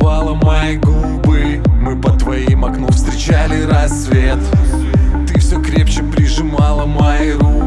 целовала мои губы. Мы под твоим окном встречали рассвет. Ты все крепче прижимала мои руки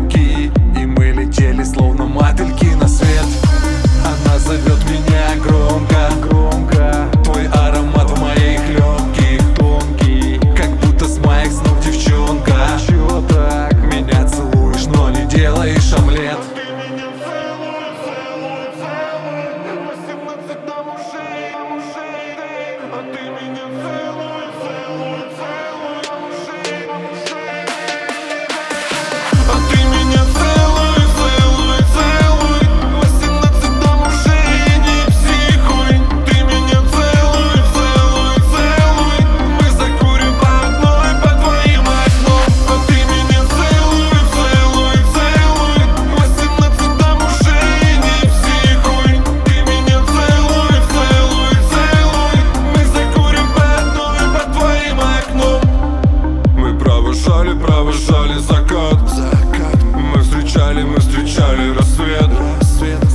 гуляли, мы встречали рассвет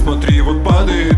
Смотри, вот падает.